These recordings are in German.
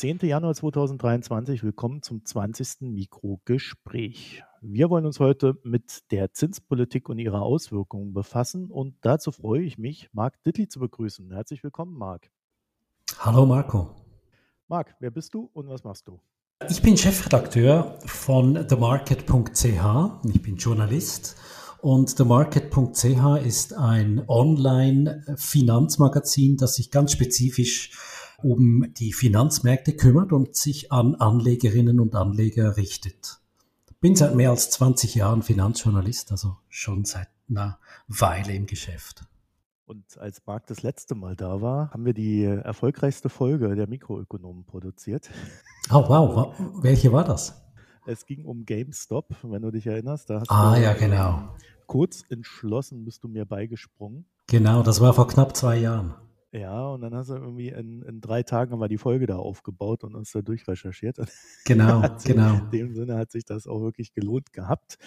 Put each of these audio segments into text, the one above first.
ist Dienstag, der 10. Januar 2023. Willkommen zum 20. Mikrogespräch. Wir wollen uns heute mit der Zinspolitik und ihrer Auswirkungen befassen und dazu freue ich mich, Marc Dittli zu begrüßen. Herzlich willkommen, Marc. Hallo Marco. Marc, wer bist du und was machst du? Ich bin Chefredakteur von themarket.ch. Ich bin Journalist und themarket.ch ist ein Online-Finanzmagazin, das sich ganz spezifisch um die Finanzmärkte kümmert und sich an Anlegerinnen und Anleger richtet. Bin seit mehr als 20 Jahren Finanzjournalist, also schon seit einer Weile im Geschäft. Und als Marc das letzte Mal da war, haben wir die erfolgreichste Folge der Mikroökonomen produziert. Oh wow, welche war das? Es ging um GameStop, wenn du dich erinnerst. ah ja, genau. Kurz entschlossen bist du mir beigesprungen. Genau, das war vor knapp zwei Jahren. Ja, und dann hast du irgendwie in, in drei Tagen haben wir die Folge da aufgebaut und uns da durchrecherchiert. Genau, genau. In dem Sinne hat sich das auch wirklich gelohnt gehabt.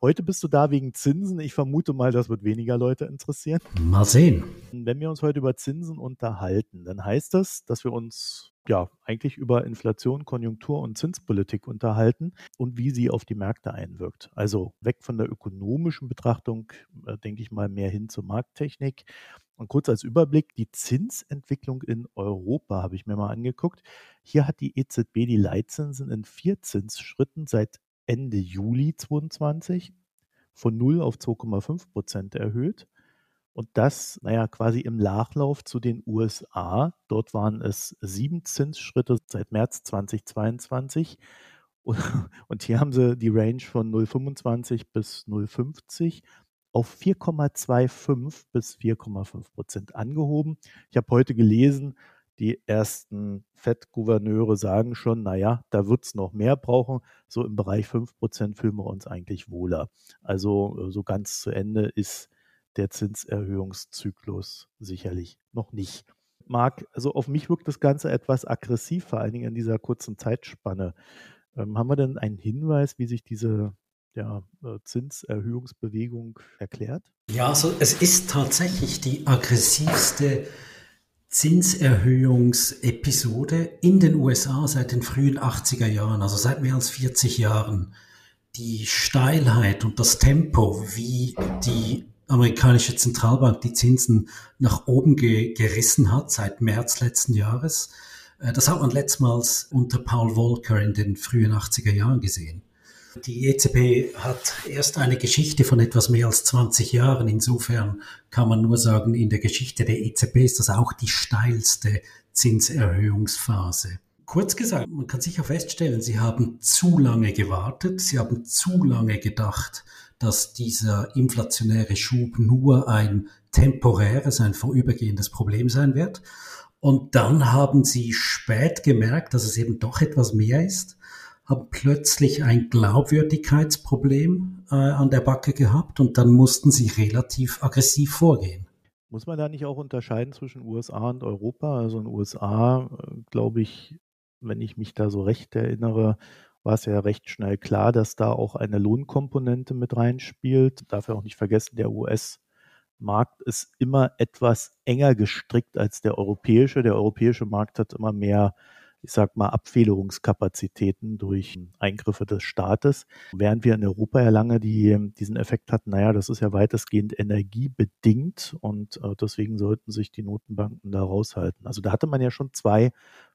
Heute bist du da wegen Zinsen. Ich vermute mal, das wird weniger Leute interessieren. Mal sehen. Wenn wir uns heute über Zinsen unterhalten, dann heißt das, dass wir uns ja, eigentlich über Inflation, Konjunktur und Zinspolitik unterhalten und wie sie auf die Märkte einwirkt. Also weg von der ökonomischen Betrachtung, äh, denke ich mal, mehr hin zur Markttechnik. Und kurz als Überblick, die Zinsentwicklung in Europa habe ich mir mal angeguckt. Hier hat die EZB die Leitzinsen in vier Zinsschritten seit Ende Juli 2022 von 0 auf 2,5 Prozent erhöht. Und das, naja, quasi im Nachlauf zu den USA. Dort waren es sieben Zinsschritte seit März 2022. Und hier haben sie die Range von 0,25 bis 0,50 auf 4,25 bis 4,5 Prozent angehoben. Ich habe heute gelesen, die ersten FED-Gouverneure sagen schon, naja, da wird es noch mehr brauchen. So im Bereich 5 Prozent fühlen wir uns eigentlich wohler. Also so ganz zu Ende ist der Zinserhöhungszyklus sicherlich noch nicht. Marc, also auf mich wirkt das Ganze etwas aggressiv, vor allen Dingen in dieser kurzen Zeitspanne. Ähm, haben wir denn einen Hinweis, wie sich diese ja, äh, Zinserhöhungsbewegung erklärt? Ja, also es ist tatsächlich die aggressivste Zinserhöhungsepisode in den USA seit den frühen 80er Jahren, also seit mehr als 40 Jahren. Die Steilheit und das Tempo, wie die amerikanische Zentralbank die Zinsen nach oben ge gerissen hat seit März letzten Jahres. Äh, das hat man letztmals unter Paul Volcker in den frühen 80er Jahren gesehen. Die EZB hat erst eine Geschichte von etwas mehr als 20 Jahren. Insofern kann man nur sagen, in der Geschichte der EZB ist das auch die steilste Zinserhöhungsphase. Kurz gesagt, man kann sicher feststellen, sie haben zu lange gewartet, sie haben zu lange gedacht, dass dieser inflationäre Schub nur ein temporäres, ein vorübergehendes Problem sein wird. Und dann haben sie spät gemerkt, dass es eben doch etwas mehr ist, haben plötzlich ein Glaubwürdigkeitsproblem äh, an der Backe gehabt und dann mussten sie relativ aggressiv vorgehen. Muss man da nicht auch unterscheiden zwischen USA und Europa? Also in den USA, äh, glaube ich, wenn ich mich da so recht erinnere, war es ja recht schnell klar, dass da auch eine Lohnkomponente mit reinspielt. Darf ja auch nicht vergessen, der US-Markt ist immer etwas enger gestrickt als der europäische. Der europäische Markt hat immer mehr, ich sag mal, Abfederungskapazitäten durch Eingriffe des Staates. Während wir in Europa ja lange die, diesen Effekt hatten, naja, das ist ja weitestgehend energiebedingt und äh, deswegen sollten sich die Notenbanken da raushalten. Also da hatte man ja schon zwei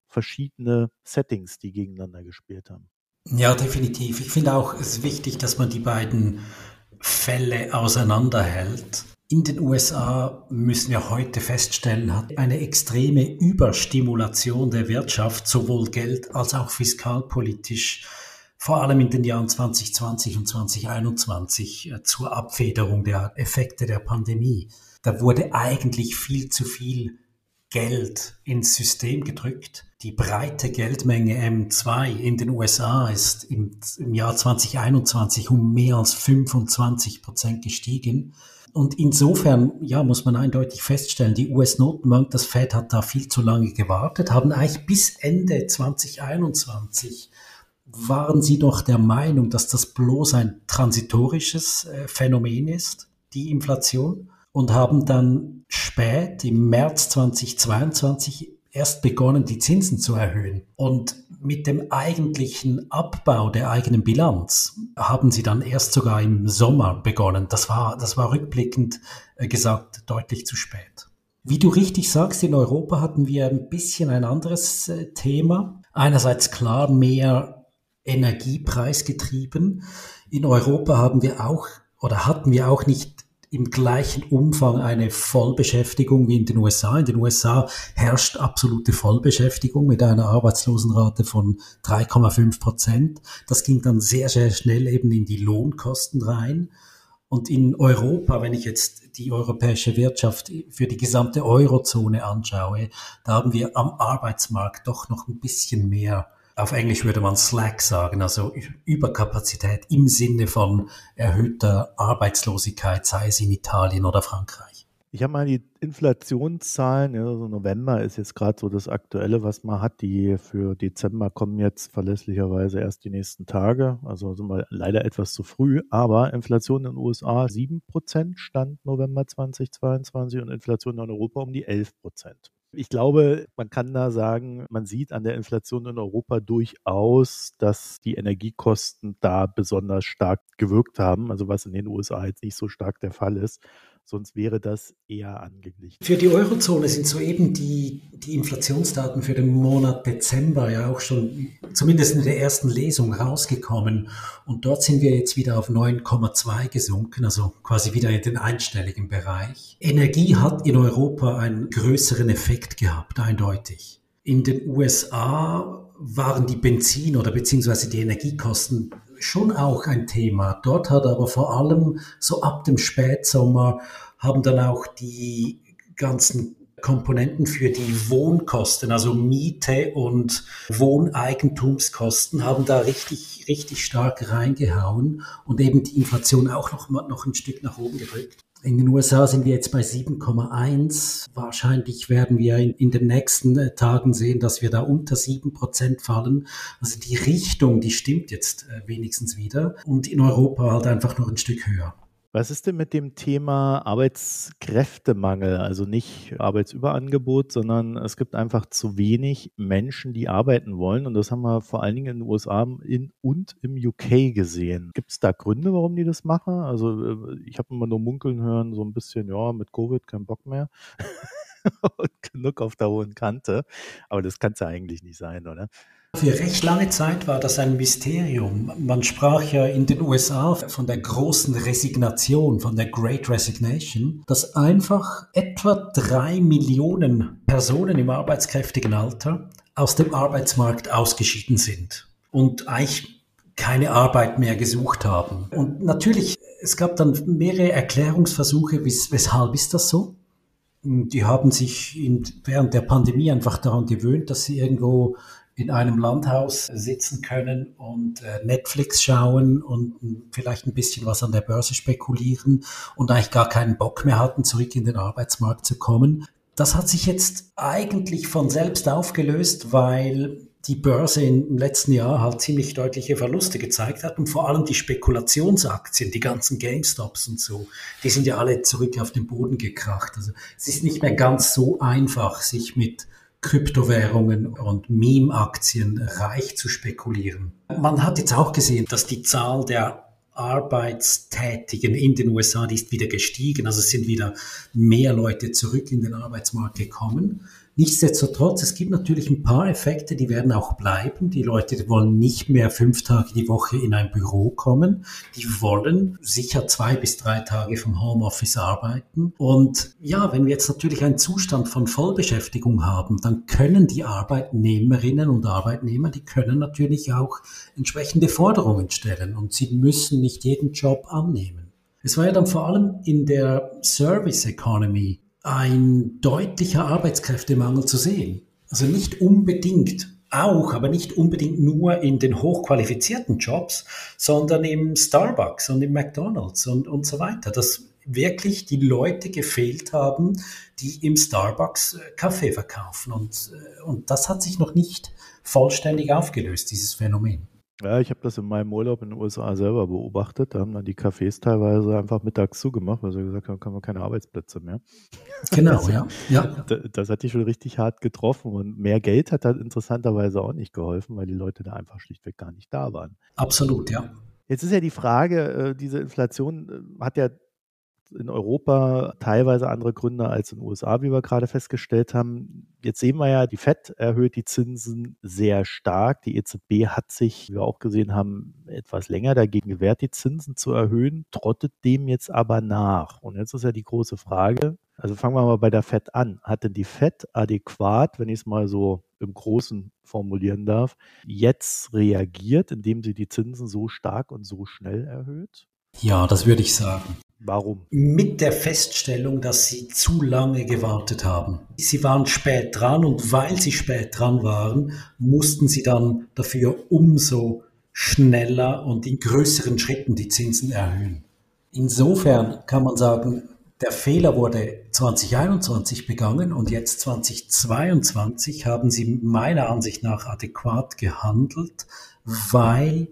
verschiedene Settings, die gegeneinander gespielt haben. Ja, definitiv. Ich finde auch, es ist wichtig, dass man die beiden Fälle auseinanderhält. In den USA müssen wir heute feststellen, hat eine extreme Überstimulation der Wirtschaft, sowohl geld- als auch fiskalpolitisch, vor allem in den Jahren 2020 und 2021 äh, zur Abfederung der Effekte der Pandemie. Da wurde eigentlich viel zu viel Geld ins System gedrückt. Die breite Geldmenge M2 in den USA ist im, im Jahr 2021 um mehr als 25 Prozent gestiegen. Und insofern, ja, muss man eindeutig feststellen, die US-Notenbank, das Fed hat da viel zu lange gewartet, haben eigentlich bis Ende 2021 waren sie doch der Meinung, dass das bloß ein transitorisches äh, Phänomen ist, die Inflation und haben dann spät im März 2022 erst begonnen, die Zinsen zu erhöhen. Und mit dem eigentlichen Abbau der eigenen Bilanz haben sie dann erst sogar im Sommer begonnen. Das war, das war rückblickend äh, gesagt deutlich zu spät. Wie du richtig sagst, in Europa hatten wir ein bisschen ein anderes äh, Thema. Einerseits klar mehr Energiepreisgetrieben. In Europa haben wir auch oder hatten wir auch nicht im gleichen Umfang eine Vollbeschäftigung wie in den USA. In den USA herrscht absolute Vollbeschäftigung mit einer Arbeitslosenrate von 3,5 Prozent. Das ging dann sehr, sehr schnell eben in die Lohnkosten rein. Und in Europa, wenn ich jetzt die europäische Wirtschaft für die gesamte Eurozone anschaue, da haben wir am Arbeitsmarkt doch noch ein bisschen mehr auf Englisch würde man Slack sagen, also Überkapazität im Sinne von erhöhter Arbeitslosigkeit, sei es in Italien oder Frankreich. Ich habe mal die Inflationszahlen, ja, November ist jetzt gerade so das Aktuelle, was man hat. Die für Dezember kommen jetzt verlässlicherweise erst die nächsten Tage. Also sind wir leider etwas zu früh. Aber Inflation in den USA 7% stand November 2022 und Inflation in Europa um die 11%. Ich glaube, man kann da sagen, man sieht an der Inflation in Europa durchaus, dass die Energiekosten da besonders stark gewirkt haben, also was in den USA jetzt nicht so stark der Fall ist. Sonst wäre das eher angeglichen. Für die Eurozone sind soeben die, die Inflationsdaten für den Monat Dezember ja auch schon zumindest in der ersten Lesung rausgekommen. Und dort sind wir jetzt wieder auf 9,2 gesunken, also quasi wieder in den einstelligen Bereich. Energie hat in Europa einen größeren Effekt gehabt, eindeutig. In den USA waren die Benzin- oder beziehungsweise die Energiekosten schon auch ein Thema. Dort hat aber vor allem so ab dem Spätsommer haben dann auch die ganzen Komponenten für die Wohnkosten, also Miete und Wohneigentumskosten, haben da richtig, richtig stark reingehauen und eben die Inflation auch noch, noch ein Stück nach oben gedrückt. In den USA sind wir jetzt bei 7,1. Wahrscheinlich werden wir in, in, den nächsten äh, Tagen sehen, dass wir da unter 7 Prozent fallen. Also die Richtung, die stimmt jetzt äh, wenigstens wieder. Und in Europa halt einfach noch ein Stück höher. Was ist denn mit dem Thema Arbeitskräftemangel? Also nicht Arbeitsüberangebot, sondern es gibt einfach zu wenig Menschen, die arbeiten wollen. Und das haben wir vor allen Dingen in den USA in, und im UK gesehen. Gibt es da Gründe, warum die das machen? Also äh, ich habe immer nur munkeln hören, so ein bisschen, ja, mit Covid kein Bock mehr. und genug auf der hohen Kante. Aber das kann es ja eigentlich nicht sein, oder? Für recht lange Zeit war das ein Mysterium. Man sprach ja in den USA von der großen Resignation, von der Great Resignation, dass einfach etwa drei Millionen Personen im arbeitskräftigen Alter aus dem Arbeitsmarkt ausgeschieden sind und eigentlich keine Arbeit mehr gesucht haben. Und natürlich, es gab dann mehrere Erklärungsversuche, weshalb ist das so? Die haben sich während der Pandemie einfach daran gewöhnt, dass sie irgendwo in einem Landhaus sitzen können und äh, Netflix schauen und vielleicht ein bisschen was an der Börse spekulieren und eigentlich gar keinen Bock mehr hatten, zurück in den Arbeitsmarkt zu kommen. Das hat sich jetzt eigentlich von selbst aufgelöst, weil die Börse im letzten Jahr halt ziemlich deutliche Verluste gezeigt hat und vor allem die Spekulationsaktien, die ganzen GameStops und so, die sind ja alle zurück auf den Boden gekracht. Also es ist nicht mehr ganz so einfach, sich mit Kryptowährungen und Meme-Aktien reich zu spekulieren. Man hat jetzt auch gesehen, dass die Zahl der Arbeitstätigen in den USA, die ist wieder gestiegen. Also es sind wieder mehr Leute zurück in den Arbeitsmarkt gekommen. Nichtsdestotrotz, es gibt natürlich ein paar Effekte, die werden auch bleiben. Die Leute wollen nicht mehr fünf Tage die Woche in ein Büro kommen. Die wollen sicher zwei bis drei Tage vom Homeoffice arbeiten. Und ja, wenn wir jetzt natürlich einen Zustand von Vollbeschäftigung haben, dann können die Arbeitnehmerinnen und Arbeitnehmer, die können natürlich auch entsprechende Forderungen stellen und sie müssen nicht jeden Job annehmen. Es war ja dann vor allem in der Service Economy ein deutlicher Arbeitskräftemangel zu sehen. Also nicht unbedingt auch, aber nicht unbedingt nur in den hochqualifizierten Jobs, sondern im Starbucks und im McDonald's und, und so weiter. Dass wirklich die Leute gefehlt haben, die im Starbucks äh, Kaffee verkaufen. Und, äh, und das hat sich noch nicht vollständig aufgelöst, dieses Phänomen. Ja, ich habe das in meinem Urlaub in den USA selber beobachtet. Da haben dann die Cafés teilweise einfach mittags zugemacht, weil sie gesagt haben, haben wir keine Arbeitsplätze mehr. Genau, das, ja. ja. Das, das hat die schon richtig hart getroffen. Und mehr Geld hat halt interessanterweise auch nicht geholfen, weil die Leute da einfach schlichtweg gar nicht da waren. Absolut, ja. Jetzt ist ja die Frage, äh, diese Inflation äh, hat ja in Europa teilweise andere Gründe als in den USA, wie wir gerade festgestellt haben. Jetzt sehen wir ja, die FED erhöht die Zinsen sehr stark. Die EZB hat sich, wie wir auch gesehen haben, etwas länger dagegen gewehrt, die Zinsen zu erhöhen, trottet dem jetzt aber nach. Und jetzt ist ja die große Frage, also fangen wir mal bei der FED an. Hat denn die FED adäquat, wenn ich es mal so im Großen formulieren darf, jetzt reagiert, indem sie die Zinsen so stark und so schnell erhöht? Ja, das würde ich sagen. Warum? Mit der Feststellung, dass sie zu lange gewartet haben. Sie waren spät dran und weil sie spät dran waren, mussten sie dann dafür umso schneller und in größeren Schritten die Zinsen erhöhen. Insofern kann man sagen, der Fehler wurde 2021 begangen und jetzt 2022 haben sie meiner Ansicht nach adäquat gehandelt, weil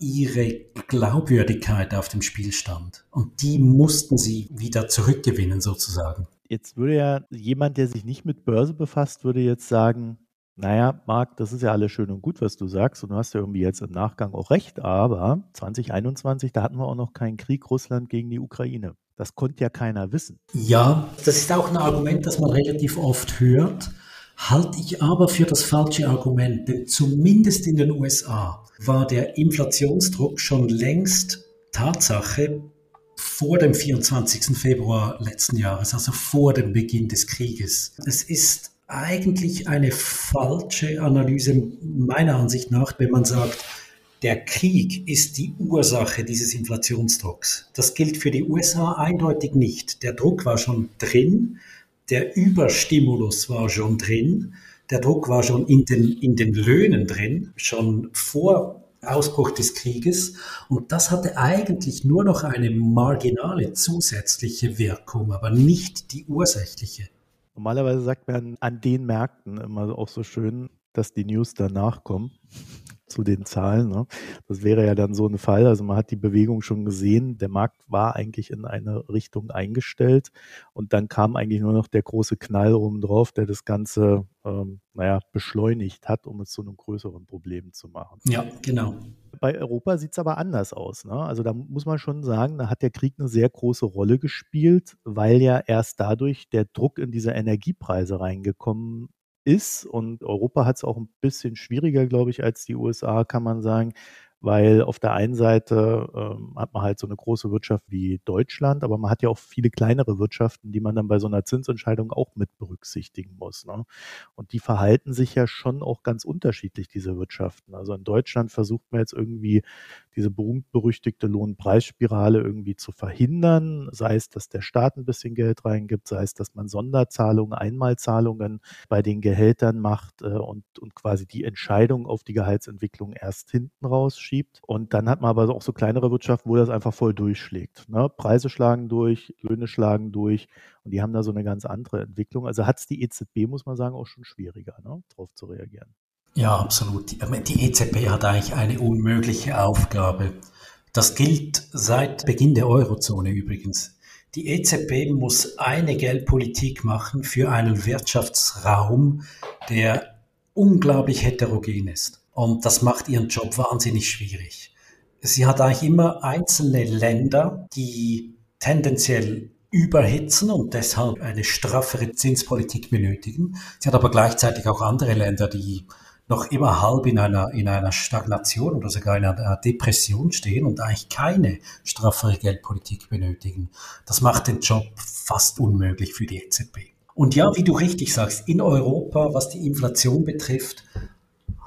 ihre Glaubwürdigkeit auf dem Spiel stand. Und die mussten sie wieder zurückgewinnen, sozusagen. Jetzt würde ja jemand, der sich nicht mit Börse befasst, würde jetzt sagen, naja, Marc, das ist ja alles schön und gut, was du sagst. Und du hast ja irgendwie jetzt im Nachgang auch recht. Aber 2021, da hatten wir auch noch keinen Krieg Russland gegen die Ukraine. Das konnte ja keiner wissen. Ja, das ist auch ein Argument, das man relativ oft hört halte ich aber für das falsche Argument, denn zumindest in den USA war der Inflationsdruck schon längst Tatsache vor dem 24. Februar letzten Jahres, also vor dem Beginn des Krieges. Es ist eigentlich eine falsche Analyse meiner Ansicht nach, wenn man sagt, der Krieg ist die Ursache dieses Inflationsdrucks. Das gilt für die USA eindeutig nicht. Der Druck war schon drin der Überstimulus war schon drin, der Druck war schon in den, in den Löhnen drin, schon vor Ausbruch des Krieges. Und das hatte eigentlich nur noch eine marginale zusätzliche Wirkung, aber nicht die ursächliche. Normalerweise sagt man an den Märkten immer auch so schön, dass die News danach kommen zu den Zahlen. Ne? Das wäre ja dann so ein Fall. Also man hat die Bewegung schon gesehen. Der Markt war eigentlich in eine Richtung eingestellt und dann kam eigentlich nur noch der große Knall oben drauf, der das Ganze, ähm, naja, beschleunigt hat, um es zu einem größeren Problem zu machen. Ja, genau. Bei Europa sieht es aber anders aus. Ne? Also da muss man schon sagen, da hat der Krieg eine sehr große Rolle gespielt, weil ja erst dadurch der Druck in diese Energiepreise reingekommen ist. Und Europa hat es auch ein bisschen schwieriger, glaube ich, als die USA, kann man sagen, weil auf der einen Seite ähm, hat man halt so eine große Wirtschaft wie Deutschland, aber man hat ja auch viele kleinere Wirtschaften, die man dann bei so einer Zinsentscheidung auch mit berücksichtigen muss. Ne? Und die verhalten sich ja schon auch ganz unterschiedlich, diese Wirtschaften. Also in Deutschland versucht man jetzt irgendwie diese berühmt-berüchtigte Lohnpreisspirale irgendwie zu verhindern, sei es, dass der Staat ein bisschen Geld reingibt, sei es, dass man Sonderzahlungen, Einmalzahlungen bei den Gehältern macht äh, und, und quasi die Entscheidung auf die Gehaltsentwicklung erst hinten rausschiebt. Und dann hat man aber auch so kleinere Wirtschaften, wo das einfach voll durchschlägt. Ne? Preise schlagen durch, Löhne schlagen durch und die haben da so eine ganz andere Entwicklung. Also hat es die EZB, muss man sagen, auch schon schwieriger, ne? darauf zu reagieren. Ja, absolut. Die EZB hat eigentlich eine unmögliche Aufgabe. Das gilt seit Beginn der Eurozone übrigens. Die EZB muss eine Geldpolitik machen für einen Wirtschaftsraum, der unglaublich heterogen ist. Und das macht ihren Job wahnsinnig schwierig. Sie hat eigentlich immer einzelne Länder, die tendenziell überhitzen und deshalb eine straffere Zinspolitik benötigen. Sie hat aber gleichzeitig auch andere Länder, die noch immer halb in einer, in einer Stagnation oder sogar in einer Depression stehen und eigentlich keine straffere Geldpolitik benötigen. Das macht den Job fast unmöglich für die EZB. Und ja, wie du richtig sagst, in Europa, was die Inflation betrifft,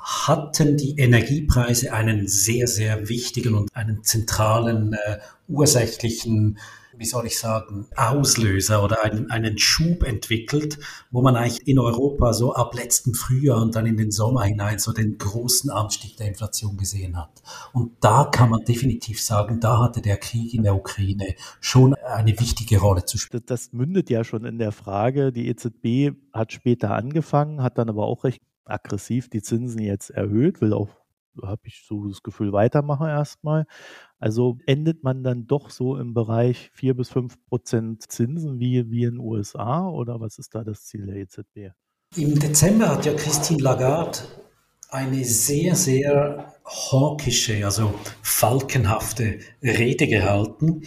hatten die Energiepreise einen sehr, sehr wichtigen und einen zentralen äh, ursächlichen wie soll ich sagen, Auslöser oder einen, einen Schub entwickelt, wo man eigentlich in Europa so ab letztem Frühjahr und dann in den Sommer hinein so den großen Anstieg der Inflation gesehen hat. Und da kann man definitiv sagen, da hatte der Krieg in der Ukraine schon eine wichtige Rolle zu spielen. Das mündet ja schon in der Frage, die EZB hat später angefangen, hat dann aber auch recht aggressiv die Zinsen jetzt erhöht, will auch habe ich so das Gefühl, weitermachen erstmal. Also endet man dann doch so im Bereich 4 bis 5 Prozent Zinsen wie, wie in den USA oder was ist da das Ziel der EZB? Im Dezember hat ja Christine Lagarde eine sehr, sehr hawkische, also falkenhafte Rede gehalten.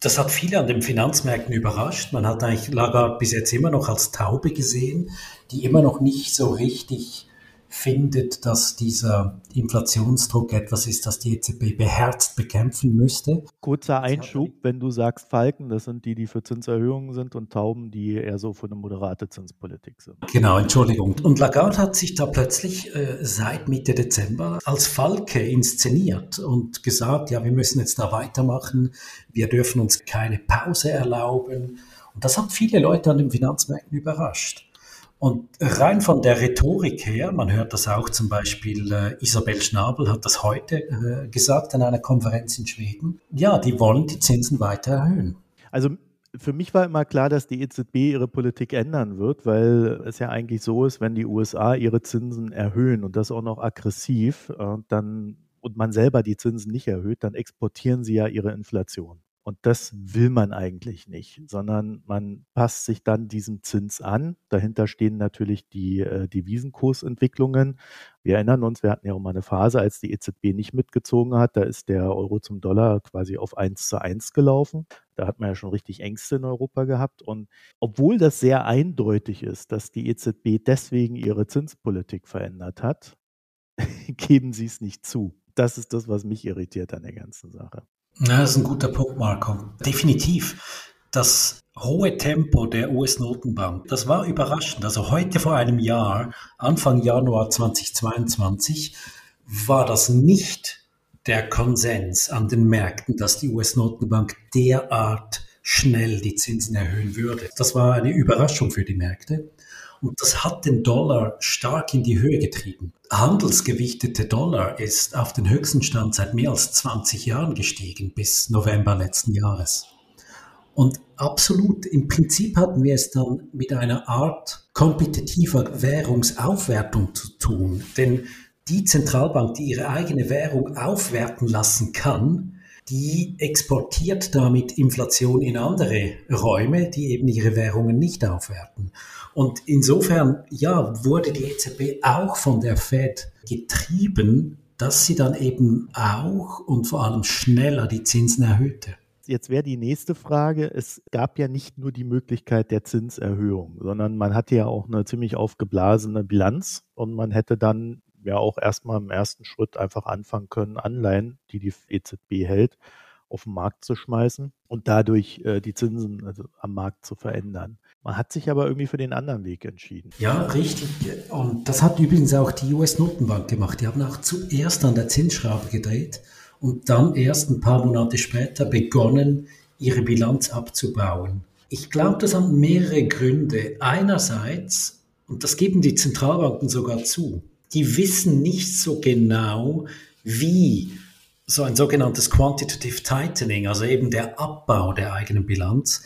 Das hat viele an den Finanzmärkten überrascht. Man hat eigentlich Lagarde bis jetzt immer noch als Taube gesehen, die immer noch nicht so richtig findet, dass dieser Inflationsdruck etwas ist, das die EZB beherzt bekämpfen müsste. Kurzer Einschub, wenn du sagst Falken, das sind die, die für Zinserhöhungen sind und Tauben, die eher so für eine moderate Zinspolitik sind. Genau, Entschuldigung. Und Lagarde hat sich da plötzlich äh, seit Mitte Dezember als Falke inszeniert und gesagt, ja, wir müssen jetzt da weitermachen, wir dürfen uns keine Pause erlauben. Und das hat viele Leute an den Finanzmärkten überrascht. Und rein von der Rhetorik her, man hört das auch zum Beispiel, äh, Isabel Schnabel hat das heute äh, gesagt an einer Konferenz in Schweden, ja, die wollen die Zinsen weiter erhöhen. Also für mich war immer klar, dass die EZB ihre Politik ändern wird, weil es ja eigentlich so ist, wenn die USA ihre Zinsen erhöhen und das auch noch aggressiv, äh, dann und man selber die Zinsen nicht erhöht, dann exportieren sie ja ihre Inflation. Und das will man eigentlich nicht, sondern man passt sich dann diesem Zins an. Dahinter stehen natürlich die äh, Devisenkursentwicklungen. Wir erinnern uns, wir hatten ja auch mal eine Phase, als die EZB nicht mitgezogen hat. Da ist der Euro zum Dollar quasi auf 1 zu 1 gelaufen. Da hat man ja schon richtig Ängste in Europa gehabt. Und obwohl das sehr eindeutig ist, dass die EZB deswegen ihre Zinspolitik verändert hat, geben sie es nicht zu. Das ist das, was mich irritiert an der ganzen Sache. Ja, das ist ein guter Punkt, Marco. Definitiv. Das hohe Tempo der US-Notenbank, das war überraschend. Also heute vor einem Jahr, Anfang Januar 2022, war das nicht der Konsens an den Märkten, dass die US-Notenbank derart schnell die Zinsen erhöhen würde. Das war eine Überraschung für die Märkte. Und das hat den Dollar stark in die Höhe getrieben. Handelsgewichtete Dollar ist auf den höchsten Stand seit mehr als 20 Jahren gestiegen, bis November letzten Jahres. Und absolut, im Prinzip hatten wir es dann mit einer Art kompetitiver Währungsaufwertung zu tun. Denn die Zentralbank, die ihre eigene Währung aufwerten lassen kann, die exportiert damit Inflation in andere Räume, die eben ihre Währungen nicht aufwerten. Und insofern, ja, wurde die EZB auch von der Fed getrieben, dass sie dann eben auch und vor allem schneller die Zinsen erhöhte. Jetzt wäre die nächste Frage, es gab ja nicht nur die Möglichkeit der Zinserhöhung, sondern man hatte ja auch eine ziemlich aufgeblasene Bilanz und man hätte dann ja auch erstmal im ersten Schritt einfach anfangen können, Anleihen, die die EZB hält, auf den Markt zu schmeißen und dadurch äh, die Zinsen also am Markt zu verändern. Man hat sich aber irgendwie für den anderen Weg entschieden. Ja, richtig. Und das hat übrigens auch die US-Notenbank gemacht. Die haben auch zuerst an der Zinsschraube gedreht und dann erst ein paar Monate später begonnen, ihre Bilanz abzubauen. Ich glaube, das haben mehrere Gründe. Einerseits, und das geben die Zentralbanken sogar zu, die wissen nicht so genau, wie so ein sogenanntes Quantitative Tightening, also eben der Abbau der eigenen Bilanz,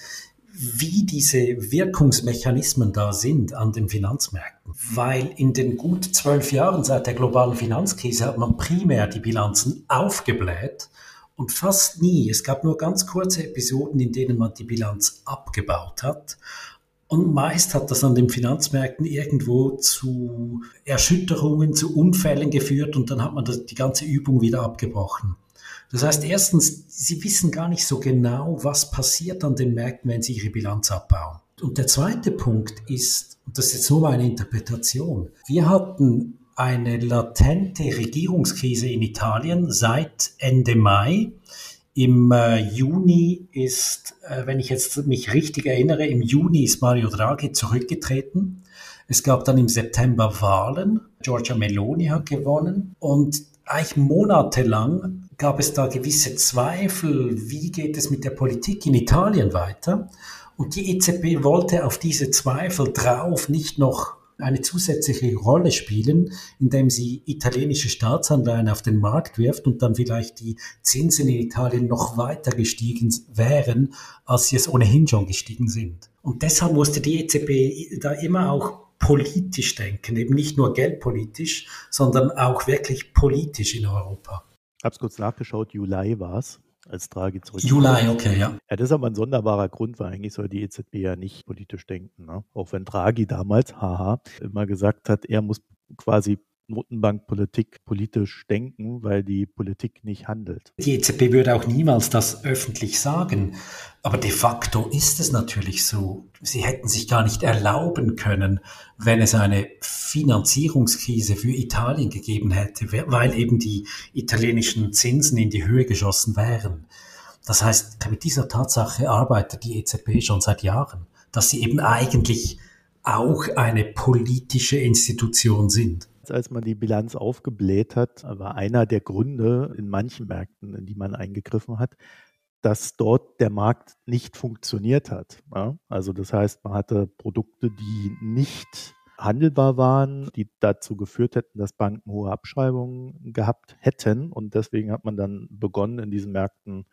wie diese Wirkungsmechanismen da sind an den Finanzmärkten. Weil in den gut zwölf Jahren seit der globalen Finanzkrise hat man primär die Bilanzen aufgebläht und fast nie, es gab nur ganz kurze Episoden, in denen man die Bilanz abgebaut hat. Und meist hat das an den Finanzmärkten irgendwo zu Erschütterungen, zu Unfällen geführt und dann hat man die ganze Übung wieder abgebrochen. Das heißt, erstens, sie wissen gar nicht so genau, was passiert an den Märkten, wenn sie ihre Bilanz abbauen. Und der zweite Punkt ist, und das ist jetzt nur meine Interpretation, wir hatten eine latente Regierungskrise in Italien seit Ende Mai. Im äh, Juni ist, äh, wenn ich jetzt mich richtig erinnere, im Juni ist Mario Draghi zurückgetreten. Es gab dann im September Wahlen. Giorgia Meloni hat gewonnen. Und eigentlich monatelang gab es da gewisse Zweifel, wie geht es mit der Politik in Italien weiter. Und die EZB wollte auf diese Zweifel drauf nicht noch eine zusätzliche Rolle spielen, indem sie italienische Staatsanleihen auf den Markt wirft und dann vielleicht die Zinsen in Italien noch weiter gestiegen wären, als sie es ohnehin schon gestiegen sind. Und deshalb musste die EZB da immer auch politisch denken, eben nicht nur geldpolitisch, sondern auch wirklich politisch in Europa. Ich habe es kurz nachgeschaut, Juli war es, als Draghi zurück. Juli, okay, ja. Ja, das ist aber ein sonderbarer Grund, weil eigentlich soll die EZB ja nicht politisch denken. Ne? Auch wenn Draghi damals, haha, immer gesagt hat, er muss quasi Notenbankpolitik politisch denken, weil die Politik nicht handelt. Die EZB würde auch niemals das öffentlich sagen, aber de facto ist es natürlich so. Sie hätten sich gar nicht erlauben können, wenn es eine Finanzierungskrise für Italien gegeben hätte, weil eben die italienischen Zinsen in die Höhe geschossen wären. Das heißt, mit dieser Tatsache arbeitet die EZB schon seit Jahren, dass sie eben eigentlich auch eine politische Institution sind als man die Bilanz aufgebläht hat, war einer der Gründe in manchen Märkten, in die man eingegriffen hat, dass dort der Markt nicht funktioniert hat. Ja? Also das heißt, man hatte Produkte, die nicht handelbar waren, die dazu geführt hätten, dass Banken hohe Abschreibungen gehabt hätten. Und deswegen hat man dann begonnen, in diesen Märkten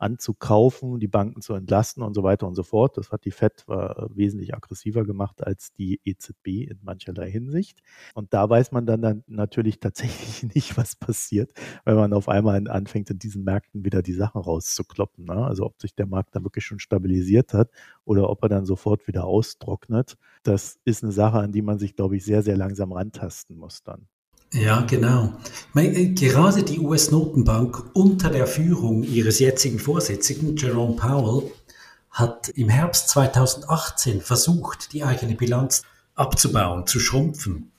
anzukaufen, die Banken zu entlasten und so weiter und so fort. Das hat die FED war wesentlich aggressiver gemacht als die EZB in mancherlei Hinsicht. Und da weiß man dann, dann natürlich tatsächlich nicht, was passiert, wenn man auf einmal anfängt, in diesen Märkten wieder die Sachen rauszukloppen. Ne? Also ob sich der Markt dann wirklich schon stabilisiert hat oder ob er dann sofort wieder austrocknet. Das ist eine Sache, an die man sich, glaube ich, sehr, sehr langsam rantasten muss dann. Ja, genau. Meine, gerade die US-Notenbank unter der Führung ihres jetzigen Vorsitzenden Jerome Powell hat im Herbst 2018 versucht, die eigene Bilanz abzubauen, zu schrumpfen.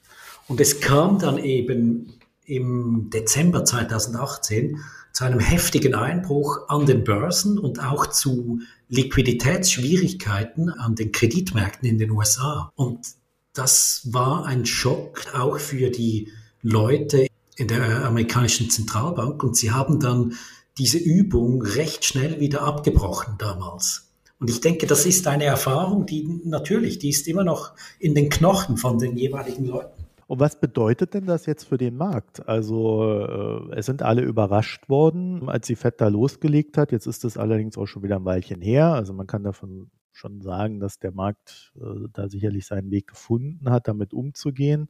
Und es kam dann eben im Dezember 2018 zu einem heftigen Einbruch an den Börsen und auch zu Liquiditätsschwierigkeiten an den Kreditmärkten in den USA. Und das war ein Schock auch für die Leute in der amerikanischen Zentralbank und sie haben dann diese Übung recht schnell wieder abgebrochen damals. Und ich denke, das ist eine Erfahrung, die natürlich, die ist immer noch in den Knochen von den jeweiligen Leuten. Und was bedeutet denn das jetzt für den Markt? Also äh, es sind alle überrascht worden, als die FED da losgelegt hat. Jetzt ist es allerdings auch schon wieder ein Weilchen her. Also man kann davon schon sagen, dass der Markt äh, da sicherlich seinen Weg gefunden hat, damit umzugehen.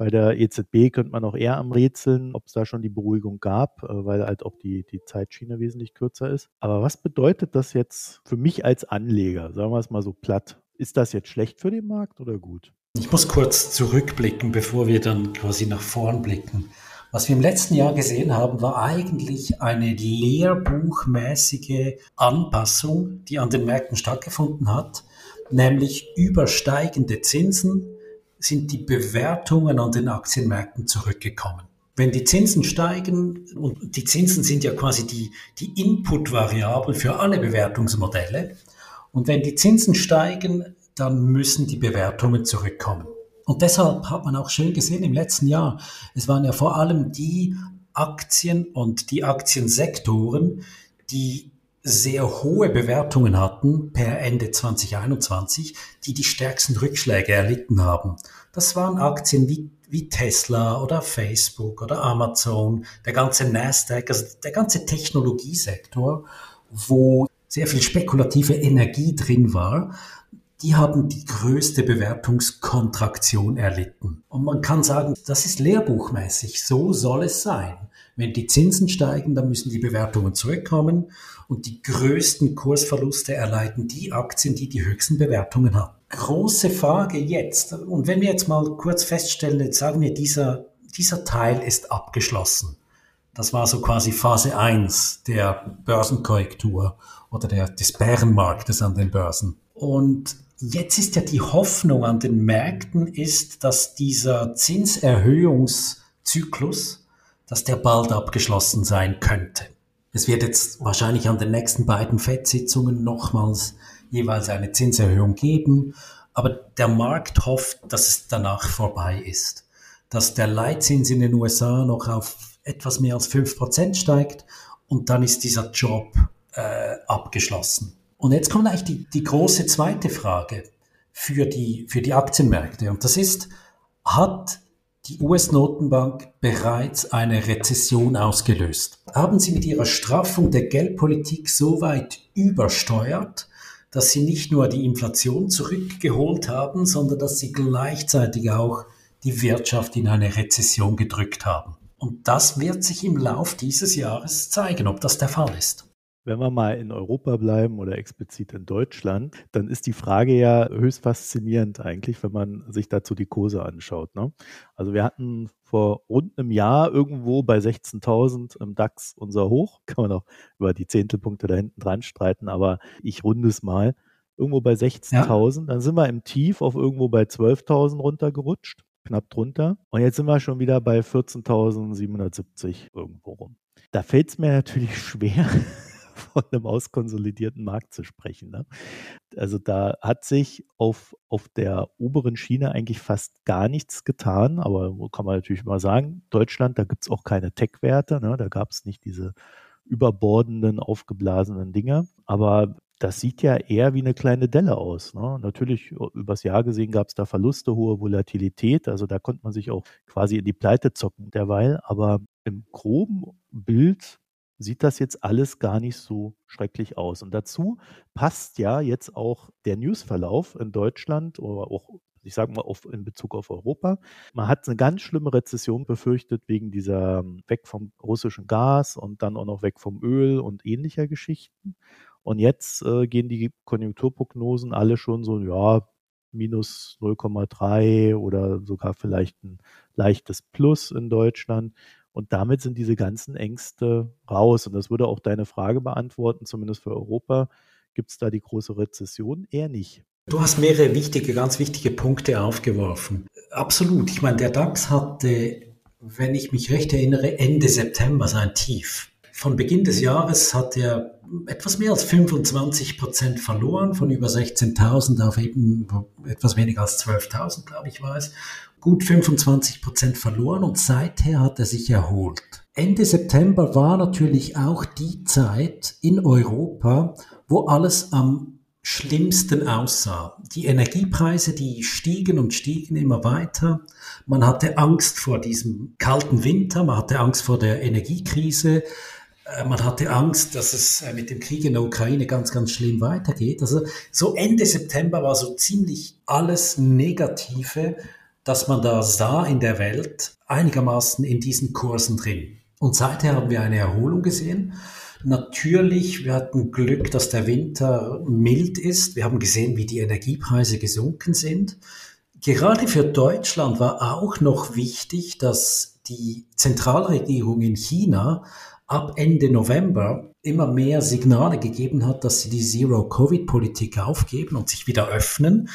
Bei der EZB könnte man auch eher am Rätseln, ob es da schon die Beruhigung gab, äh, weil halt auch die, die Zeitschiene wesentlich kürzer ist. Aber was bedeutet das jetzt für mich als Anleger? Sagen wir es mal so platt. Ist das jetzt schlecht für den Markt oder gut? Ich muss kurz zurückblicken, bevor wir dann quasi nach vorn blicken. Was wir im letzten Jahr gesehen haben, war eigentlich eine lehrbuchmäßige Anpassung, die an den Märkten stattgefunden hat, nämlich übersteigende Zinsen, sind die Bewertungen an den Aktienmärkten zurückgekommen. Wenn die Zinsen steigen, und die Zinsen sind ja quasi die, die Input-Variable für alle Bewertungsmodelle, und wenn die Zinsen steigen, dann müssen die Bewertungen zurückkommen. Und deshalb hat man auch schön gesehen im letzten Jahr, es waren ja vor allem die Aktien und die Aktiensektoren, die sehr hohe Bewertungen hatten per Ende 2021, die die stärksten Rückschläge erlitten haben. Das waren Aktien wie, wie Tesla oder Facebook oder Amazon, der ganze Nasdaq, also der ganze Technologiesektor, wo sehr viel spekulative Energie drin war, die haben die größte Bewertungskontraktion erlitten. Und man kann sagen, das ist lehrbuchmäßig, so soll es sein. Wenn die Zinsen steigen, dann müssen die Bewertungen zurückkommen und die größten Kursverluste erleiden die Aktien, die die höchsten Bewertungen haben. Große Frage jetzt. Und wenn wir jetzt mal kurz feststellen, jetzt sagen wir, dieser, dieser Teil ist abgeschlossen. Das war so quasi Phase 1 der Börsenkorrektur oder der, des Bärenmarktes an den Börsen. Und jetzt ist ja die Hoffnung an den Märkten ist, dass dieser Zinserhöhungszyklus dass der bald abgeschlossen sein könnte. Es wird jetzt wahrscheinlich an den nächsten beiden FED-Sitzungen nochmals jeweils eine Zinserhöhung geben, aber der Markt hofft, dass es danach vorbei ist, dass der Leitzins in den USA noch auf etwas mehr als fünf Prozent steigt und dann ist dieser Job äh, abgeschlossen. Und jetzt kommt eigentlich die, die große zweite Frage für die, für die Aktienmärkte und das ist, hat die US-Notenbank bereits eine Rezession ausgelöst. Haben sie mit ihrer Straffung der Geldpolitik so weit übersteuert, dass sie nicht nur die Inflation zurückgeholt haben, sondern dass sie gleichzeitig auch die Wirtschaft in eine Rezession gedrückt haben. Und das wird sich im Lauf dieses Jahres zeigen, ob das der Fall ist. Wenn wir mal in Europa bleiben oder explizit in Deutschland, dann ist die Frage ja höchst faszinierend eigentlich, wenn man sich dazu die Kurse anschaut. Ne? Also wir hatten vor rund einem Jahr irgendwo bei 16.000 im DAX unser Hoch. Kann man auch über die Zehntelpunkte da hinten dran streiten, aber ich runde es mal. Irgendwo bei 16.000. Ja. Dann sind wir im Tief auf irgendwo bei 12.000 runtergerutscht, knapp drunter. Und jetzt sind wir schon wieder bei 14.770 irgendwo rum. Da fällt es mir natürlich schwer, von einem auskonsolidierten Markt zu sprechen. Ne? Also da hat sich auf, auf der oberen Schiene eigentlich fast gar nichts getan, aber kann man natürlich mal sagen, Deutschland, da gibt es auch keine Tech-Werte, ne? da gab es nicht diese überbordenden, aufgeblasenen Dinge, aber das sieht ja eher wie eine kleine Delle aus. Ne? Natürlich, übers Jahr gesehen gab es da Verluste, hohe Volatilität. Also da konnte man sich auch quasi in die Pleite zocken derweil. Aber im groben Bild sieht das jetzt alles gar nicht so schrecklich aus. Und dazu passt ja jetzt auch der Newsverlauf in Deutschland oder auch, ich sage mal, auf, in Bezug auf Europa. Man hat eine ganz schlimme Rezession befürchtet wegen dieser ähm, weg vom russischen Gas und dann auch noch weg vom Öl und ähnlicher Geschichten. Und jetzt äh, gehen die Konjunkturprognosen alle schon so, ja, minus 0,3 oder sogar vielleicht ein leichtes Plus in Deutschland. Und damit sind diese ganzen Ängste raus. Und das würde auch deine Frage beantworten, zumindest für Europa. Gibt es da die große Rezession? Eher nicht. Du hast mehrere wichtige, ganz wichtige Punkte aufgeworfen. Absolut. Ich meine, der DAX hatte, wenn ich mich recht erinnere, Ende September sein Tief. Von Beginn des Jahres hat er etwas mehr als 25 Prozent verloren, von über 16.000 auf eben etwas weniger als 12.000, glaube ich, war es gut 25 Prozent verloren und seither hat er sich erholt. Ende September war natürlich auch die Zeit in Europa, wo alles am schlimmsten aussah. Die Energiepreise, die stiegen und stiegen immer weiter. Man hatte Angst vor diesem kalten Winter, man hatte Angst vor der Energiekrise, man hatte Angst, dass es äh, mit dem Krieg in der Ukraine ganz, ganz schlimm weitergeht. Also so Ende September war so ziemlich alles Negative dass man da sah in der Welt einigermaßen in diesen Kursen drin. Und seither haben wir eine Erholung gesehen. Natürlich, wir hatten Glück, dass der Winter mild ist. Wir haben gesehen, wie die Energiepreise gesunken sind. Gerade für Deutschland war auch noch wichtig, dass die Zentralregierung in China ab Ende November immer mehr Signale gegeben hat, dass sie die Zero-Covid-Politik aufgeben und sich wieder öffnen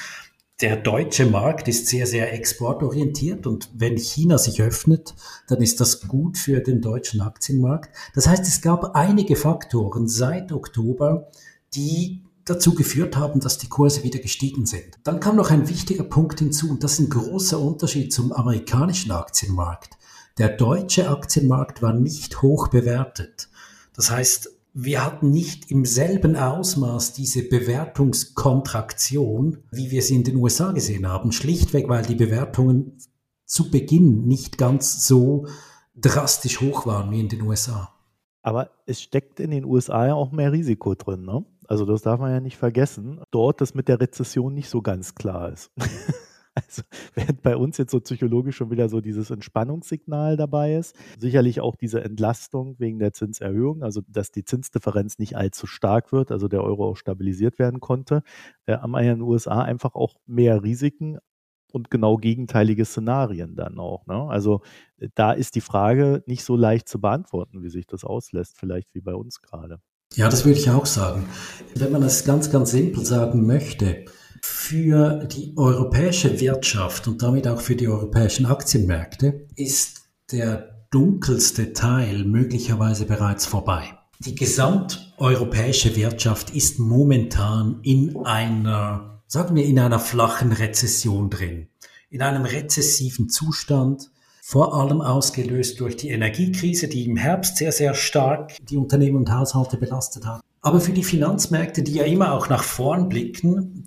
der deutsche Markt ist sehr, sehr exportorientiert und wenn China sich öffnet, dann ist das gut für den deutschen Aktienmarkt. Das heißt, es gab einige Faktoren seit Oktober, die dazu geführt haben, dass die Kurse wieder gestiegen sind. Dann kam noch ein wichtiger Punkt hinzu und das ist ein großer Unterschied zum amerikanischen Aktienmarkt. Der deutsche Aktienmarkt war nicht hoch bewertet. Das heißt, wir hatten nicht im selben Ausmaß diese Bewertungskontraktion, wie wir sie in den USA gesehen haben. Schlichtweg, weil die Bewertungen zu Beginn nicht ganz so drastisch hoch waren wie in den USA. Aber es steckt in den USA ja auch mehr Risiko drin, ne? Also das darf man ja nicht vergessen. Dort das mit der Rezession nicht so ganz klar ist. Also, während bei uns jetzt so psychologisch schon wieder so dieses Entspannungssignal dabei ist, sicherlich auch diese Entlastung wegen der Zinserhöhung, also dass die Zinsdifferenz nicht allzu stark wird, also der Euro auch stabilisiert werden konnte, äh, wir in den USA einfach auch mehr Risiken und genau gegenteilige Szenarien dann auch. Ne? Also äh, da ist die Frage nicht so leicht zu beantworten, wie sich das auslässt, vielleicht wie bei uns gerade. Ja, das würde ich auch sagen. Wenn man es ganz, ganz simpel sagen möchte, für die europäische Wirtschaft und damit auch für die europäischen Aktienmärkte ist der dunkelste Teil möglicherweise bereits vorbei. Die gesamteuropäische Wirtschaft ist momentan in einer, sagen wir, in einer flachen Rezession drin, in einem rezessiven Zustand, vor allem ausgelöst durch die Energiekrise, die im Herbst sehr, sehr stark die Unternehmen und Haushalte belastet hat. Aber für die Finanzmärkte, die ja immer auch nach vorn blicken,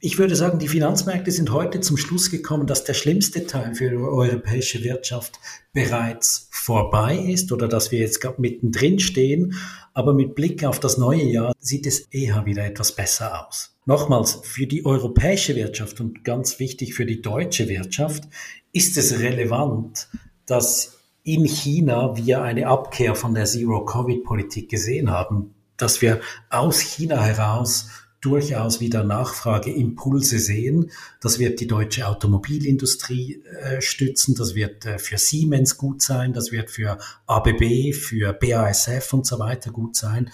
ich würde sagen, die Finanzmärkte sind heute zum Schluss gekommen, dass der schlimmste Teil für die europäische Wirtschaft bereits vorbei ist oder dass wir jetzt gerade mittendrin stehen. Aber mit Blick auf das neue Jahr sieht es eher wieder etwas besser aus. Nochmals, für die europäische Wirtschaft und ganz wichtig für die deutsche Wirtschaft ist es relevant, dass in China wir eine Abkehr von der Zero-Covid-Politik gesehen haben, dass wir aus China heraus durchaus wieder Nachfrageimpulse sehen. Das wird die deutsche Automobilindustrie äh, stützen, das wird äh, für Siemens gut sein, das wird für ABB, für BASF und so weiter gut sein.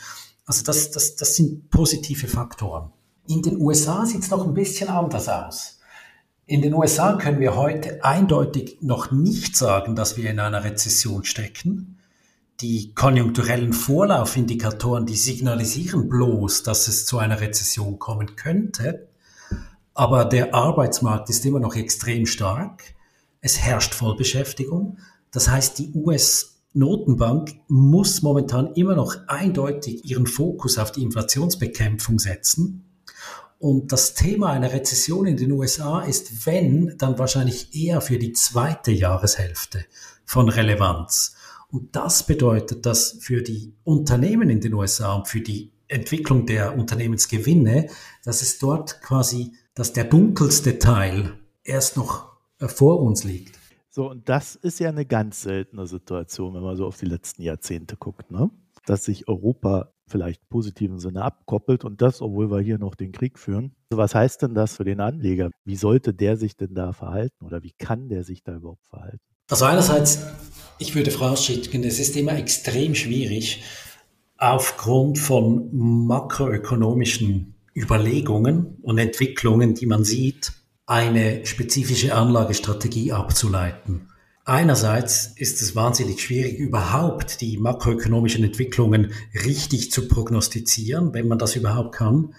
Also das, das, das sind positive Faktoren. In den USA sieht es noch ein bisschen anders aus. In den USA können wir heute eindeutig noch nicht sagen, dass wir in einer Rezession stecken. Die konjunkturellen Vorlaufindikatoren, die signalisieren bloß, dass es zu einer Rezession kommen könnte. Aber der Arbeitsmarkt ist immer noch extrem stark. Es herrscht Vollbeschäftigung. Das heißt, die US-Notenbank muss momentan immer noch eindeutig ihren Fokus auf die Inflationsbekämpfung setzen. Und das Thema einer Rezession in den USA ist, wenn, dann wahrscheinlich eher für die zweite Jahreshälfte von Relevanz. Und das bedeutet, dass für die Unternehmen in den USA und für die Entwicklung der Unternehmensgewinne, dass es dort quasi, dass der dunkelste Teil erst noch äh, vor uns liegt. So, und das ist ja eine ganz seltene Situation, wenn man so auf die letzten Jahrzehnte guckt, ne? dass sich Europa vielleicht positiven Sinne abkoppelt und das, obwohl wir hier noch den Krieg führen. Was heißt denn das für den Anleger? Wie sollte der sich denn da verhalten oder wie kann der sich da überhaupt verhalten? Also einerseits, ich würde vorausschicken, es ist immer extrem schwierig, aufgrund von makroökonomischen Überlegungen und Entwicklungen, die man sieht, eine spezifische Anlagestrategie abzuleiten. Einerseits ist es wahnsinnig schwierig, überhaupt die makroökonomischen Entwicklungen richtig zu prognostizieren, wenn man das überhaupt kann.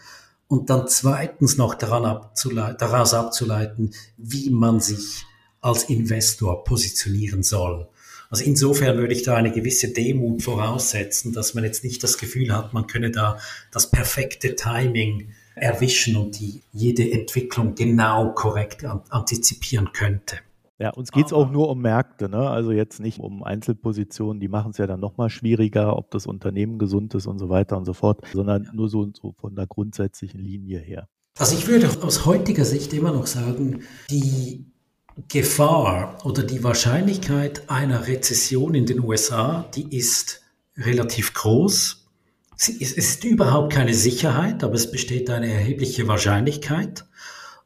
Und dann zweitens noch daran abzuleiten, daraus abzuleiten, wie man sich als Investor positionieren soll. Also insofern würde ich da eine gewisse Demut voraussetzen, dass man jetzt nicht das Gefühl hat, man könne da das perfekte Timing erwischen und die jede Entwicklung genau korrekt antizipieren könnte. Ja, uns geht es auch nur um Märkte, ne? also jetzt nicht um Einzelpositionen, die machen es ja dann nochmal schwieriger, ob das Unternehmen gesund ist und so weiter und so fort, sondern nur so, so von der grundsätzlichen Linie her. Also ich würde aus heutiger Sicht immer noch sagen, die Gefahr oder die Wahrscheinlichkeit einer Rezession in den USA, die ist relativ groß. Es ist überhaupt keine Sicherheit, aber es besteht eine erhebliche Wahrscheinlichkeit.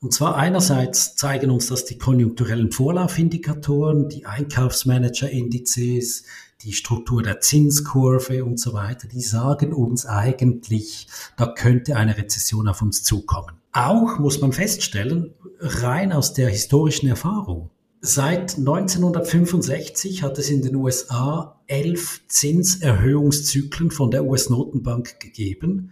Und zwar einerseits zeigen uns das die konjunkturellen Vorlaufindikatoren, die Einkaufsmanager-Indizes, die Struktur der Zinskurve und so weiter, die sagen uns eigentlich, da könnte eine Rezession auf uns zukommen. Auch muss man feststellen, rein aus der historischen Erfahrung. Seit 1965 hat es in den USA elf Zinserhöhungszyklen von der US-Notenbank gegeben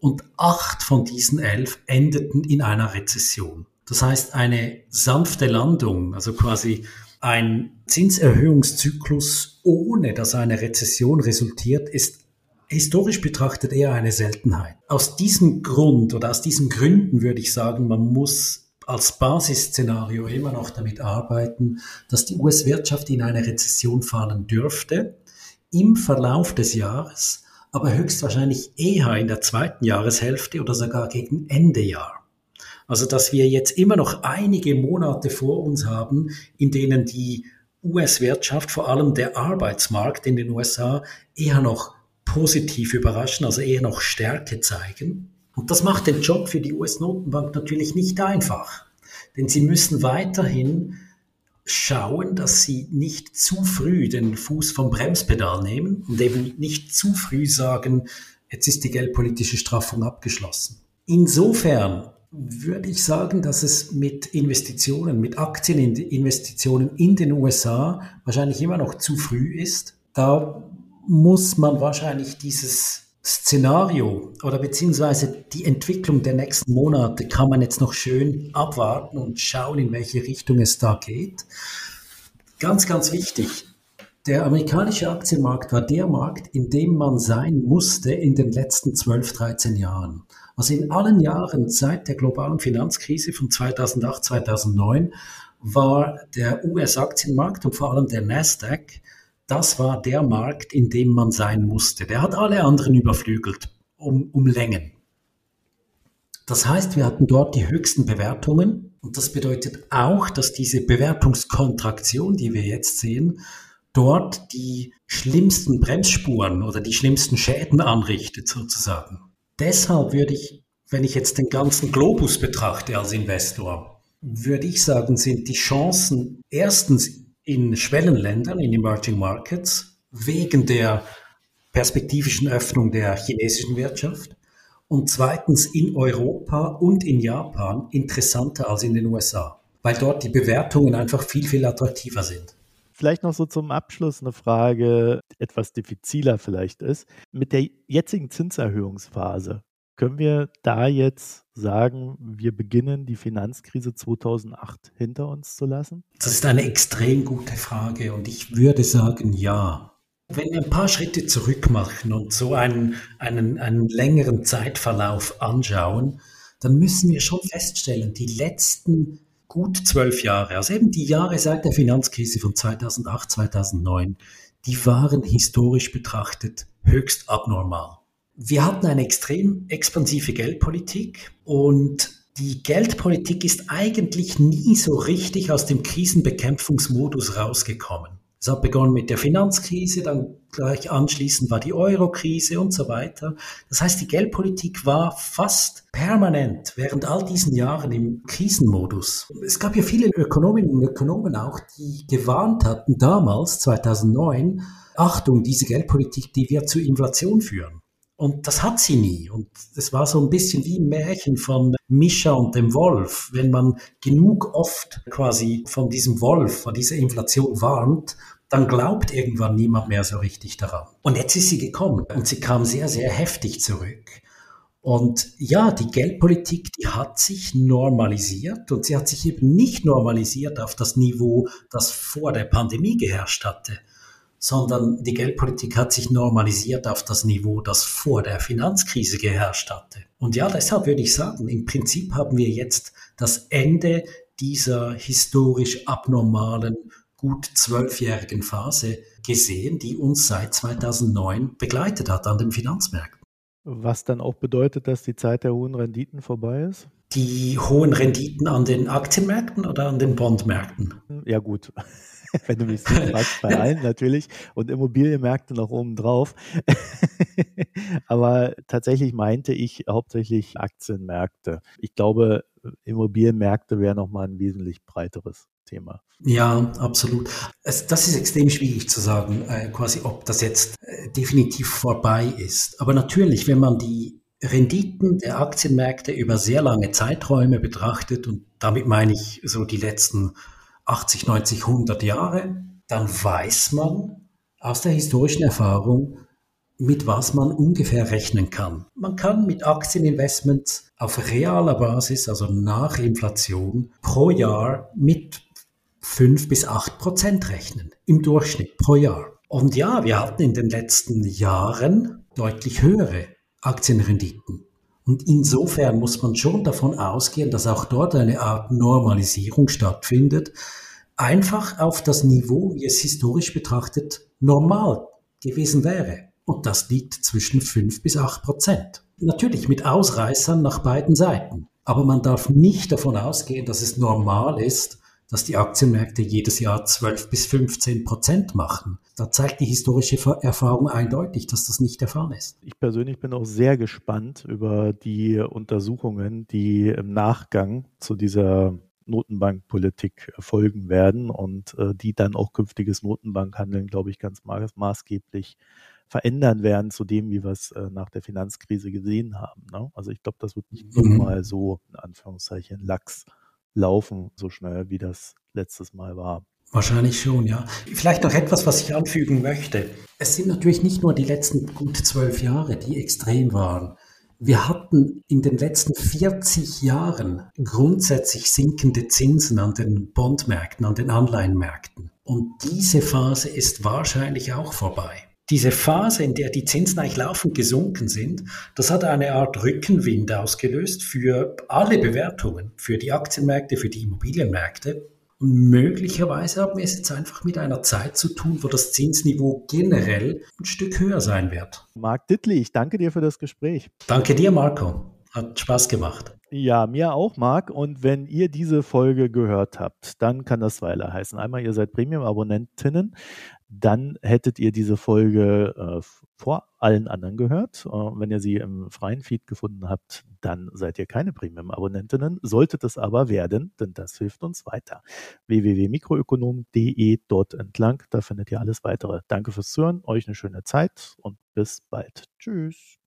und acht von diesen elf endeten in einer Rezession. Das heißt, eine sanfte Landung, also quasi ein Zinserhöhungszyklus, ohne dass eine Rezession resultiert, ist historisch betrachtet eher eine Seltenheit. Aus diesem Grund oder aus diesen Gründen würde ich sagen, man muss als Basisszenario immer noch damit arbeiten, dass die US-Wirtschaft in eine Rezession fallen dürfte im Verlauf des Jahres aber höchstwahrscheinlich eher in der zweiten Jahreshälfte oder sogar gegen Ende Jahr. Also dass wir jetzt immer noch einige Monate vor uns haben, in denen die US-Wirtschaft, vor allem der Arbeitsmarkt in den USA, eher noch positiv überraschen, also eher noch Stärke zeigen. Und das macht den Job für die US-Notenbank natürlich nicht einfach, denn sie müssen weiterhin schauen, dass sie nicht zu früh den Fuß vom Bremspedal nehmen und eben nicht zu früh sagen, jetzt ist die geldpolitische Straffung abgeschlossen. Insofern würde ich sagen, dass es mit Investitionen, mit Aktieninvestitionen in den USA wahrscheinlich immer noch zu früh ist. Da muss man wahrscheinlich dieses Szenario oder beziehungsweise die Entwicklung der nächsten Monate kann man jetzt noch schön abwarten und schauen, in welche Richtung es da geht. Ganz, ganz wichtig. Der amerikanische Aktienmarkt war der Markt, in dem man sein musste in den letzten 12, 13 Jahren. Also in allen Jahren seit der globalen Finanzkrise von 2008, 2009 war der US-Aktienmarkt und vor allem der Nasdaq, das war der Markt, in dem man sein musste. Der hat alle anderen überflügelt um, um Längen. Das heißt, wir hatten dort die höchsten Bewertungen und das bedeutet auch, dass diese Bewertungskontraktion, die wir jetzt sehen, dort die schlimmsten Bremsspuren oder die schlimmsten Schäden anrichtet sozusagen. Deshalb würde ich, wenn ich jetzt den ganzen Globus betrachte als Investor, würde ich sagen, sind die Chancen erstens in Schwellenländern, in Emerging Markets, wegen der perspektivischen Öffnung der chinesischen Wirtschaft und zweitens in Europa und in Japan interessanter als in den USA, weil dort die Bewertungen einfach viel, viel attraktiver sind. Vielleicht noch so zum Abschluss eine Frage, etwas diffiziler vielleicht ist. Mit der jetzigen Zinserhöhungsphase, können wir da jetzt sagen, wir beginnen die Finanzkrise 2008 hinter uns zu lassen? Das ist eine extrem gute Frage und ich würde sagen ja. Wenn wir ein paar Schritte zurück machen und so einen, einen, einen längeren Zeitverlauf anschauen, dann müssen wir schon feststellen, die letzten gut zwölf Jahre, also eben die Jahre seit der Finanzkrise von 2008, 2009, die waren historisch betrachtet höchst abnormal. Wir hatten eine extrem expansive Geldpolitik und die Geldpolitik ist eigentlich nie so richtig aus dem Krisenbekämpfungsmodus rausgekommen. Es hat begonnen mit der Finanzkrise, dann gleich anschließend war die Eurokrise und so weiter. Das heißt, die Geldpolitik war fast permanent während all diesen Jahren im Krisenmodus. Es gab ja viele Ökonominnen und Ökonomen auch, die gewarnt hatten damals, 2009, Achtung, diese Geldpolitik, die wird zu Inflation führen. Und das hat sie nie. Und es war so ein bisschen wie ein Märchen von Mischa und dem Wolf. Wenn man genug oft quasi von diesem Wolf, von dieser Inflation warnt dann glaubt irgendwann niemand mehr so richtig daran. Und jetzt ist sie gekommen und sie kam sehr, sehr heftig zurück. Und ja, die Geldpolitik, die hat sich normalisiert und sie hat sich eben nicht normalisiert auf das Niveau, das vor der Pandemie geherrscht hatte, sondern die Geldpolitik hat sich normalisiert auf das Niveau, das vor der Finanzkrise geherrscht hatte. Und ja, deshalb würde ich sagen, im Prinzip haben wir jetzt das Ende dieser historisch abnormalen gut zwölfjährigen Phase gesehen, die uns seit 2009 begleitet hat an den Finanzmärkten. Was dann auch bedeutet, dass die Zeit der hohen Renditen vorbei ist? Die hohen Renditen an den Aktienmärkten oder an den Bondmärkten? Ja gut, wenn du mich so fragst, bei allen natürlich und Immobilienmärkte noch oben drauf. Aber tatsächlich meinte ich hauptsächlich Aktienmärkte. Ich glaube, Immobilienmärkte wäre nochmal ein wesentlich breiteres Thema. Ja, absolut. Das ist extrem schwierig zu sagen, äh, quasi, ob das jetzt äh, definitiv vorbei ist. Aber natürlich, wenn man die Renditen der Aktienmärkte über sehr lange Zeiträume betrachtet, und damit meine ich so die letzten 80, 90, 100 Jahre, dann weiß man aus der historischen Erfahrung, mit was man ungefähr rechnen kann. Man kann mit Aktieninvestments auf realer Basis, also nach Inflation, pro Jahr mit 5 bis 8 Prozent rechnen im Durchschnitt pro Jahr. Und ja, wir hatten in den letzten Jahren deutlich höhere Aktienrenditen. Und insofern muss man schon davon ausgehen, dass auch dort eine Art Normalisierung stattfindet, einfach auf das Niveau, wie es historisch betrachtet normal gewesen wäre. Und das liegt zwischen 5 bis 8 Prozent. Natürlich mit Ausreißern nach beiden Seiten. Aber man darf nicht davon ausgehen, dass es normal ist, dass die Aktienmärkte jedes Jahr 12 bis 15 Prozent machen. Da zeigt die historische Erfahrung eindeutig, dass das nicht der Fall ist. Ich persönlich bin auch sehr gespannt über die Untersuchungen, die im Nachgang zu dieser Notenbankpolitik folgen werden und äh, die dann auch künftiges Notenbankhandeln, glaube ich, ganz ma maßgeblich verändern werden zu dem, wie wir es äh, nach der Finanzkrise gesehen haben. Ne? Also ich glaube, das wird nicht mhm. nochmal so, in Anführungszeichen, lax laufen, so schnell wie das letztes Mal war. Wahrscheinlich schon, ja. Vielleicht noch etwas, was ich anfügen möchte. Es sind natürlich nicht nur die letzten gut zwölf Jahre, die extrem waren. Wir hatten in den letzten 40 Jahren grundsätzlich sinkende Zinsen an den Bondmärkten, an den Anleihenmärkten. Und diese Phase ist wahrscheinlich auch vorbei. Diese Phase, in der die Zinsen eigentlich laufend gesunken sind, das hat eine Art Rückenwind ausgelöst für alle Bewertungen, für die Aktienmärkte, für die Immobilienmärkte. Und möglicherweise haben wir es jetzt einfach mit einer Zeit zu tun, wo das Zinsniveau generell ein Stück höher sein wird. Marc Dittli, ich danke dir für das Gespräch. Danke dir, Marco. Hat Spaß gemacht. Ja, mir auch, Marc. Und wenn ihr diese Folge gehört habt, dann kann das Weiler heißen. Einmal, ihr seid Premium-Abonnentinnen, dann hättet ihr diese Folge äh, vor allen anderen gehört. Äh, wenn ihr sie im freien Feed gefunden habt, dann seid ihr keine Premium-Abonnentinnen. Solltet es aber werden, denn das hilft uns weiter. www.mikroökonom.de dort entlang, da findet ihr alles weitere. Danke fürs Zuhören, euch eine schöne Zeit und bis bald. Tschüss.